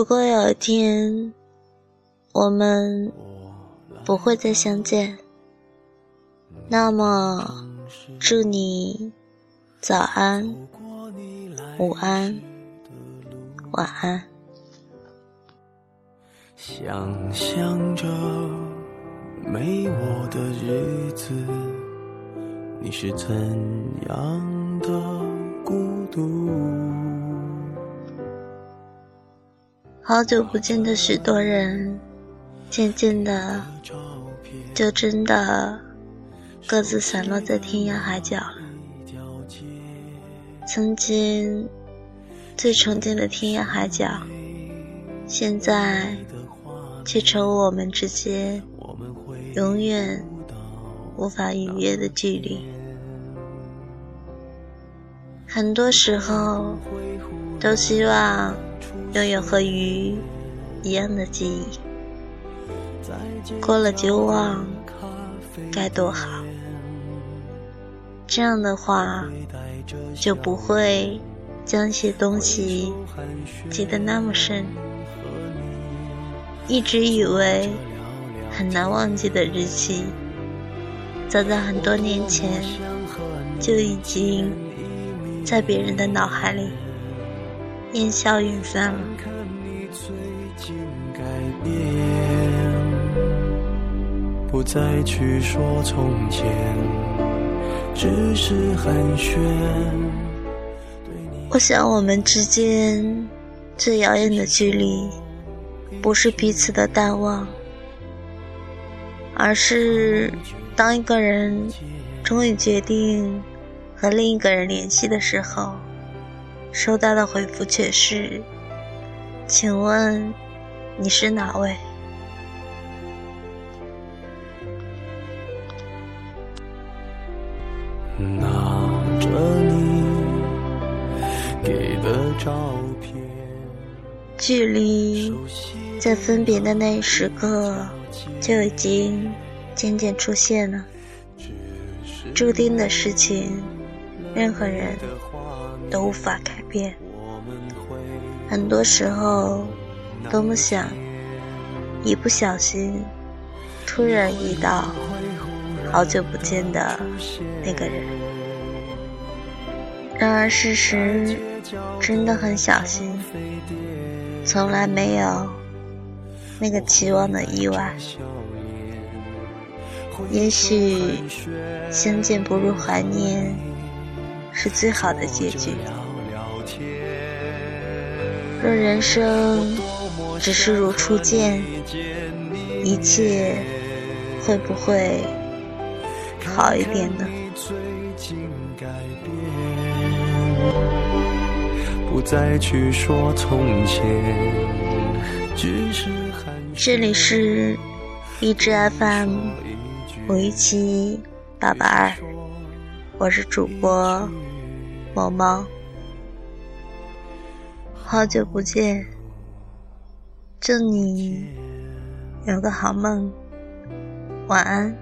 如果有一天我们不会再相见，那么祝你早安、午安、晚安。想象着没我的日子，你是怎样的好久不见的许多人，渐渐的就真的各自散落在天涯海角了。曾经最纯净的天涯海角，现在却成我们之间永远无法逾越的距离。很多时候，都希望。拥有和鱼一样的记忆，过了就忘，该多好。这样的话，就不会将一些东西记得那么深。一直以为很难忘记的日期，早在很多年前就已经在别人的脑海里。烟消云散了。不再去说从前，只是寒暄。我想我们之间最遥远的距离，不是彼此的淡忘，而是当一个人终于决定和另一个人联系的时候。收到的回复却是：“请问你是哪位？”拿着你给的照片，距离在分别的那一时刻就已经渐渐出现了。注定的事情，任何人。都无法改变。很多时候，多么想一不小心突然遇到好久不见的那个人。然而事实真的很小心，从来没有那个期望的意外。也许相见不如怀念。是最好的结局。若人生只是如初见，一切会不会好一点呢？不再去说从前，这里是荔枝 FM 五一七八八二，我是主播。毛毛，好久不见，祝你有个好梦，晚安。